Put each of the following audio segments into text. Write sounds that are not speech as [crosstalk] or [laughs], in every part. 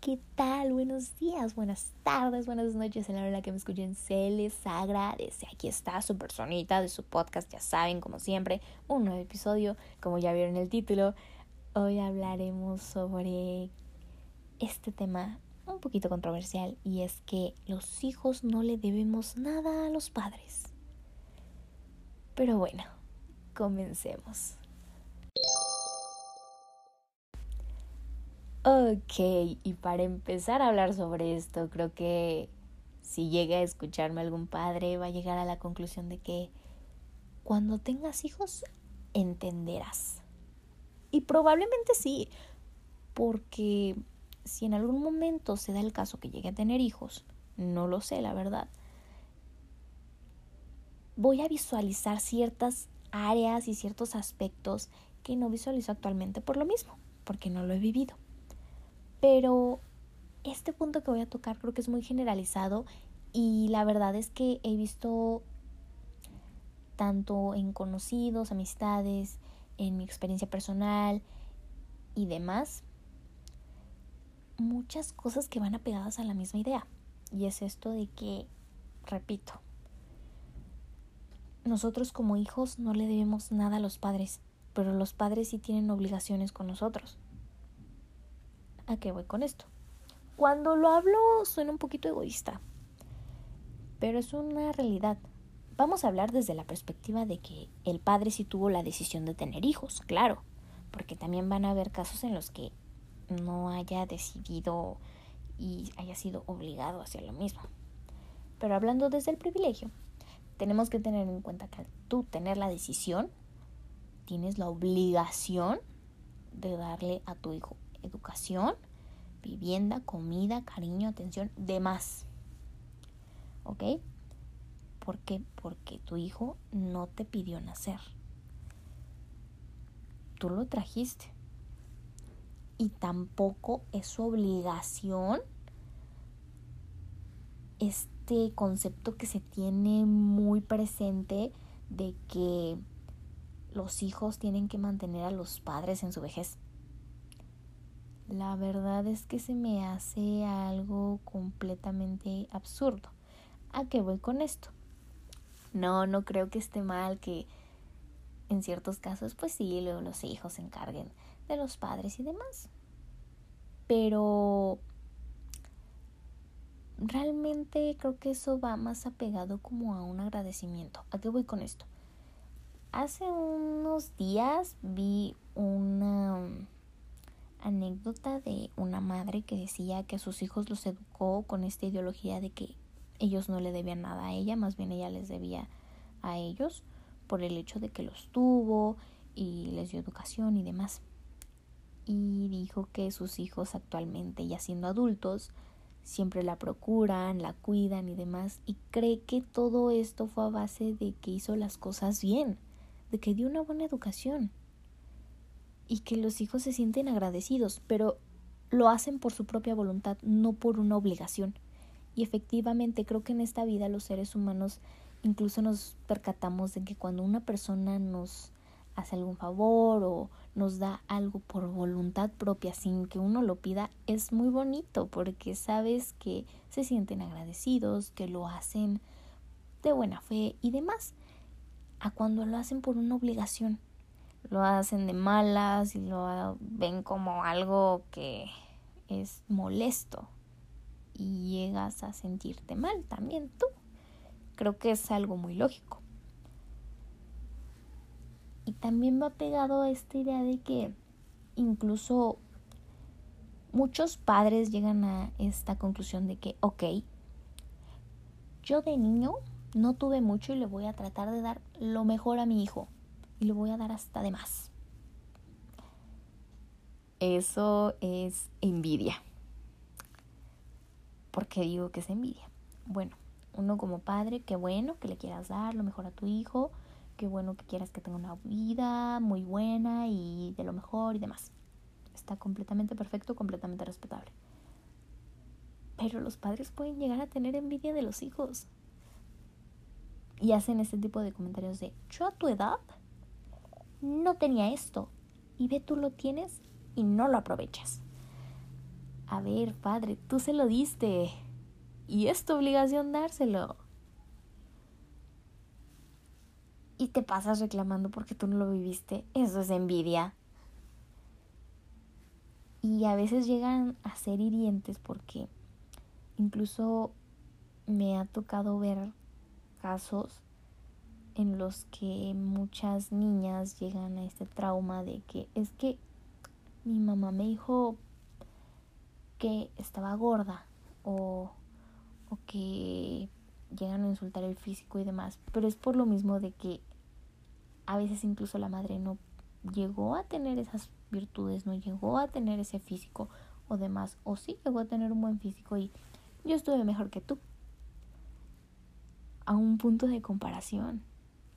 ¿qué tal? Buenos días, buenas tardes, buenas noches. En la hora que me escuchen, se les agradece. Aquí está su personita de su podcast, ya saben, como siempre, un nuevo episodio, como ya vieron el título. Hoy hablaremos sobre este tema un poquito controversial y es que los hijos no le debemos nada a los padres. Pero bueno, comencemos. Ok, y para empezar a hablar sobre esto, creo que si llega a escucharme algún padre, va a llegar a la conclusión de que cuando tengas hijos, entenderás. Y probablemente sí, porque si en algún momento se da el caso que llegue a tener hijos, no lo sé, la verdad, voy a visualizar ciertas áreas y ciertos aspectos que no visualizo actualmente por lo mismo, porque no lo he vivido. Pero este punto que voy a tocar creo que es muy generalizado y la verdad es que he visto tanto en conocidos, amistades, en mi experiencia personal y demás, muchas cosas que van apegadas a la misma idea. Y es esto de que, repito, nosotros como hijos no le debemos nada a los padres, pero los padres sí tienen obligaciones con nosotros. ¿A qué voy con esto? Cuando lo hablo suena un poquito egoísta, pero es una realidad. Vamos a hablar desde la perspectiva de que el padre sí tuvo la decisión de tener hijos, claro, porque también van a haber casos en los que no haya decidido y haya sido obligado a hacer lo mismo. Pero hablando desde el privilegio, tenemos que tener en cuenta que al tú tener la decisión, tienes la obligación de darle a tu hijo educación, vivienda, comida, cariño, atención, demás. ¿Ok? ¿Por qué? Porque tu hijo no te pidió nacer. Tú lo trajiste. Y tampoco es su obligación este concepto que se tiene muy presente de que los hijos tienen que mantener a los padres en su vejez. La verdad es que se me hace algo completamente absurdo. ¿A qué voy con esto? No, no creo que esté mal que en ciertos casos, pues sí, los hijos se encarguen de los padres y demás. Pero realmente creo que eso va más apegado como a un agradecimiento. ¿A qué voy con esto? Hace unos días vi una anécdota de una madre que decía que a sus hijos los educó con esta ideología de que ellos no le debían nada a ella, más bien ella les debía a ellos por el hecho de que los tuvo y les dio educación y demás. Y dijo que sus hijos actualmente, ya siendo adultos, siempre la procuran, la cuidan y demás, y cree que todo esto fue a base de que hizo las cosas bien, de que dio una buena educación y que los hijos se sienten agradecidos, pero lo hacen por su propia voluntad, no por una obligación. Y efectivamente creo que en esta vida los seres humanos incluso nos percatamos de que cuando una persona nos hace algún favor o nos da algo por voluntad propia sin que uno lo pida, es muy bonito porque sabes que se sienten agradecidos, que lo hacen de buena fe y demás, a cuando lo hacen por una obligación lo hacen de malas y lo ven como algo que es molesto y llegas a sentirte mal también tú. Creo que es algo muy lógico. Y también va pegado a esta idea de que incluso muchos padres llegan a esta conclusión de que, ok, yo de niño no tuve mucho y le voy a tratar de dar lo mejor a mi hijo y le voy a dar hasta de más. Eso es envidia. ¿Por qué digo que es envidia? Bueno, uno como padre, qué bueno que le quieras dar lo mejor a tu hijo, qué bueno que quieras que tenga una vida muy buena y de lo mejor y demás. Está completamente perfecto, completamente respetable. Pero los padres pueden llegar a tener envidia de los hijos. Y hacen este tipo de comentarios de, yo a tu edad no tenía esto y ve tú lo tienes y no lo aprovechas. a ver, padre, tú se lo diste y es tu obligación dárselo. Y te pasas reclamando porque tú no lo viviste. Eso es envidia. Y a veces llegan a ser hirientes porque incluso me ha tocado ver casos en los que muchas niñas llegan a este trauma de que es que mi mamá me dijo que estaba gorda o, o que llegan a insultar el físico y demás, pero es por lo mismo de que a veces incluso la madre no llegó a tener esas virtudes, no llegó a tener ese físico o demás, o sí llegó a tener un buen físico y yo estuve mejor que tú. A un punto de comparación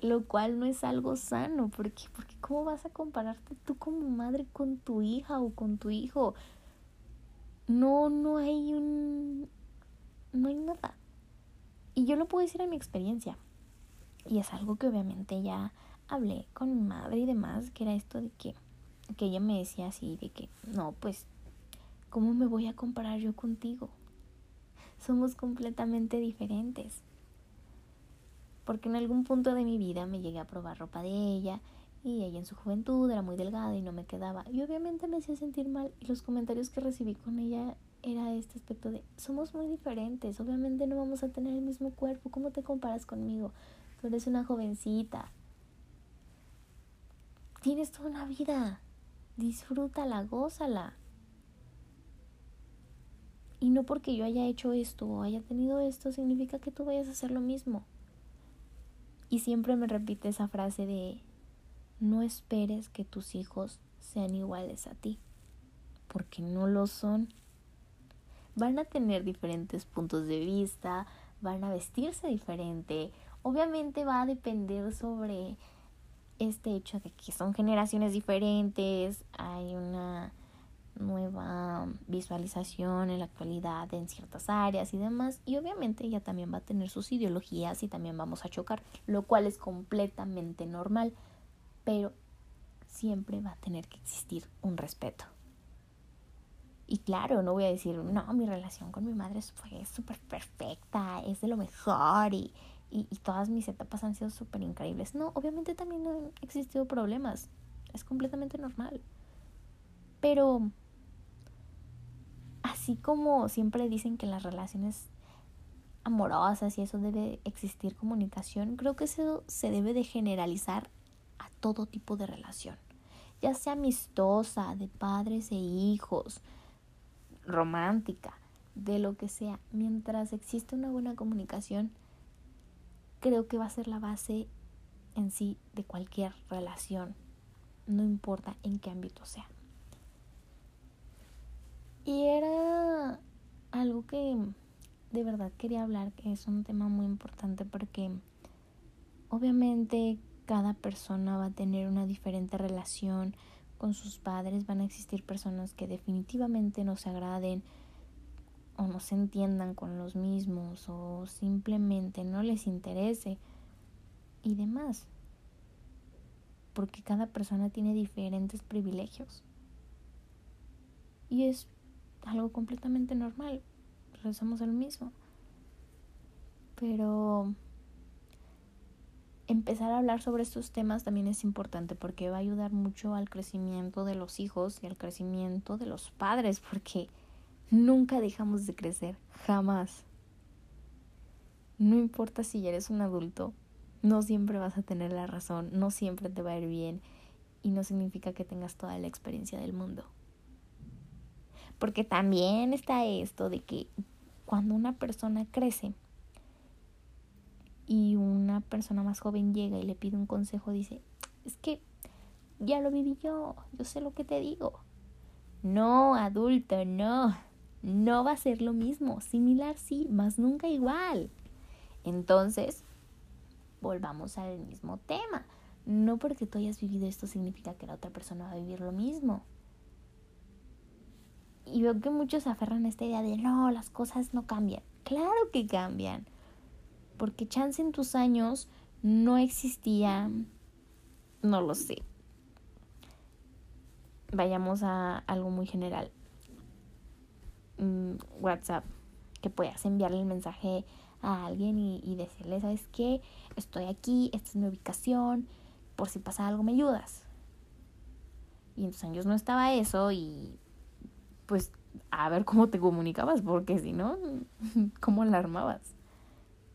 lo cual no es algo sano, porque porque cómo vas a compararte tú como madre con tu hija o con tu hijo? No no hay un no hay nada. Y yo lo puedo decir en mi experiencia. Y es algo que obviamente ya hablé con mi madre y demás, que era esto de que que ella me decía así de que no, pues ¿cómo me voy a comparar yo contigo? Somos completamente diferentes porque en algún punto de mi vida me llegué a probar ropa de ella y ella en su juventud era muy delgada y no me quedaba. Y obviamente me hacía sentir mal y los comentarios que recibí con ella era este aspecto de somos muy diferentes, obviamente no vamos a tener el mismo cuerpo, ¿cómo te comparas conmigo? Tú eres una jovencita. Tienes toda una vida. Disfrútala, gózala. Y no porque yo haya hecho esto o haya tenido esto significa que tú vayas a hacer lo mismo. Y siempre me repite esa frase de, no esperes que tus hijos sean iguales a ti, porque no lo son. Van a tener diferentes puntos de vista, van a vestirse diferente. Obviamente va a depender sobre este hecho de que son generaciones diferentes, hay una nueva visualización en la actualidad en ciertas áreas y demás. Y obviamente ella también va a tener sus ideologías y también vamos a chocar, lo cual es completamente normal, pero siempre va a tener que existir un respeto. Y claro, no voy a decir, no, mi relación con mi madre fue súper perfecta, es de lo mejor y, y, y todas mis etapas han sido súper increíbles. No, obviamente también han existido problemas, es completamente normal. Pero así como siempre dicen que las relaciones amorosas y eso debe existir comunicación, creo que eso se debe de generalizar a todo tipo de relación, ya sea amistosa, de padres e hijos, romántica, de lo que sea, mientras existe una buena comunicación, creo que va a ser la base en sí de cualquier relación, no importa en qué ámbito sea. Y era algo que de verdad quería hablar, que es un tema muy importante porque obviamente cada persona va a tener una diferente relación con sus padres, van a existir personas que definitivamente no se agraden o no se entiendan con los mismos o simplemente no les interese y demás. Porque cada persona tiene diferentes privilegios. Y es algo completamente normal. Rezamos el mismo. Pero empezar a hablar sobre estos temas también es importante porque va a ayudar mucho al crecimiento de los hijos y al crecimiento de los padres porque nunca dejamos de crecer, jamás. No importa si eres un adulto, no siempre vas a tener la razón, no siempre te va a ir bien y no significa que tengas toda la experiencia del mundo. Porque también está esto de que cuando una persona crece y una persona más joven llega y le pide un consejo, dice, es que ya lo viví yo, yo sé lo que te digo. No, adulto, no. No va a ser lo mismo. Similar sí, más nunca igual. Entonces, volvamos al mismo tema. No porque tú hayas vivido esto significa que la otra persona va a vivir lo mismo. Y veo que muchos aferran a esta idea de no, las cosas no cambian. Claro que cambian. Porque chance en tus años no existía, no lo sé. Vayamos a algo muy general. un WhatsApp que puedas enviarle el mensaje a alguien y, y decirle, ¿sabes qué? Estoy aquí, esta es mi ubicación, por si pasa algo me ayudas. Y en tus años no estaba eso y pues a ver cómo te comunicabas, porque si no, [laughs] ¿cómo la armabas?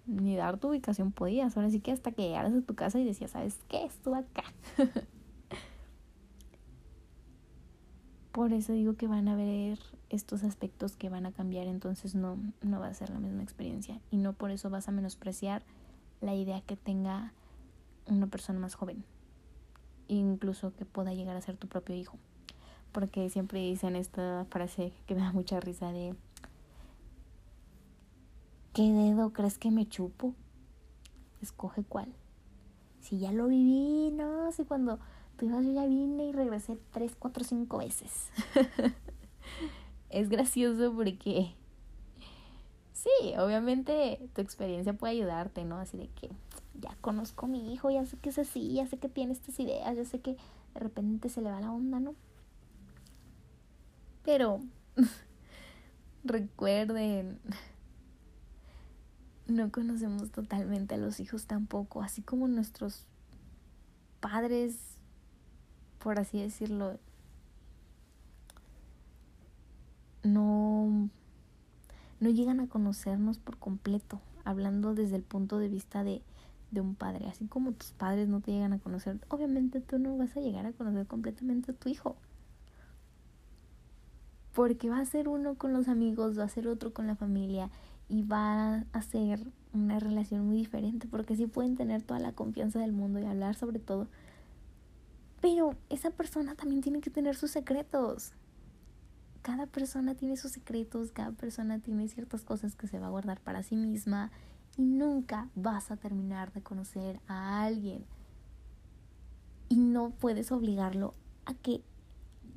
Ni dar tu ubicación podías. Ahora sí que hasta que llegaras a tu casa y decías, ¿sabes qué? Estuve acá. [laughs] Por eso digo que van a ver estos aspectos que van a cambiar, entonces no, no va a ser la misma experiencia. Y no por eso vas a menospreciar la idea que tenga una persona más joven. Incluso que pueda llegar a ser tu propio hijo. Porque siempre dicen esta frase que me da mucha risa de ¿Qué dedo crees que me chupo? Escoge cuál. Si ya lo viví, no, si cuando tú yo ya vine y regresé tres, cuatro, cinco veces. [laughs] es gracioso porque sí, obviamente tu experiencia puede ayudarte, ¿no? Así de que ya conozco a mi hijo, ya sé que es así, ya sé que tiene estas ideas, ya sé que de repente se le va la onda, ¿no? Pero [laughs] recuerden, no conocemos totalmente a los hijos tampoco, así como nuestros padres por así decirlo, no, no llegan a conocernos por completo, hablando desde el punto de vista de, de un padre, así como tus padres no te llegan a conocer, obviamente tú no vas a llegar a conocer completamente a tu hijo. Porque va a ser uno con los amigos, va a ser otro con la familia y va a ser una relación muy diferente porque sí pueden tener toda la confianza del mundo y hablar sobre todo, pero esa persona también tiene que tener sus secretos. Cada persona tiene sus secretos, cada persona tiene ciertas cosas que se va a guardar para sí misma y nunca vas a terminar de conocer a alguien. Y no puedes obligarlo a que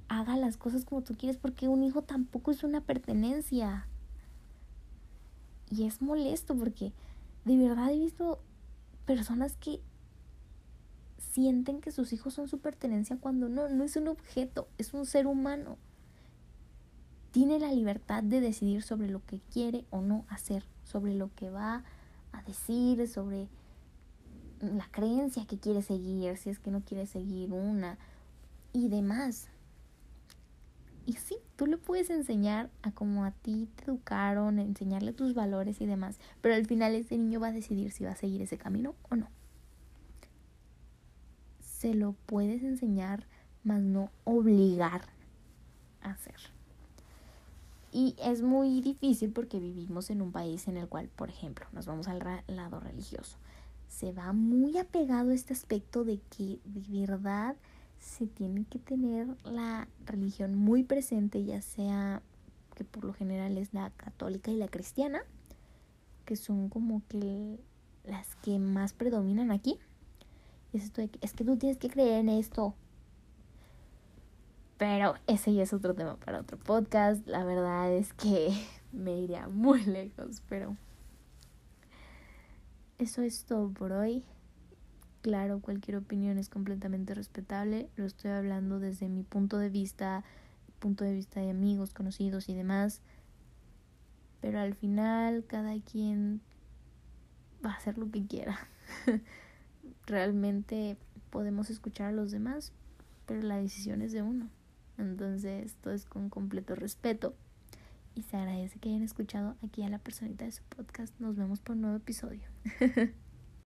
haga las cosas como tú quieres porque un hijo tampoco es una pertenencia. Y es molesto porque de verdad he visto personas que sienten que sus hijos son su pertenencia cuando no, no es un objeto, es un ser humano. Tiene la libertad de decidir sobre lo que quiere o no hacer, sobre lo que va a decir, sobre la creencia que quiere seguir, si es que no quiere seguir una y demás. Y sí, tú le puedes enseñar a cómo a ti te educaron, enseñarle tus valores y demás, pero al final ese niño va a decidir si va a seguir ese camino o no se lo puedes enseñar, mas no obligar a hacer. Y es muy difícil porque vivimos en un país en el cual, por ejemplo, nos vamos al lado religioso. Se va muy apegado a este aspecto de que de verdad se tiene que tener la religión muy presente, ya sea que por lo general es la católica y la cristiana, que son como que las que más predominan aquí. Es, es que tú tienes que creer en esto. Pero ese ya es otro tema para otro podcast. La verdad es que [laughs] me iría muy lejos, pero eso es todo por hoy. Claro, cualquier opinión es completamente respetable. Lo estoy hablando desde mi punto de vista, punto de vista de amigos, conocidos y demás. Pero al final cada quien va a hacer lo que quiera. [laughs] realmente podemos escuchar a los demás, pero la decisión es de uno. Entonces, esto es con completo respeto. Y se agradece que hayan escuchado aquí a la personita de su podcast. Nos vemos por un nuevo episodio. [laughs]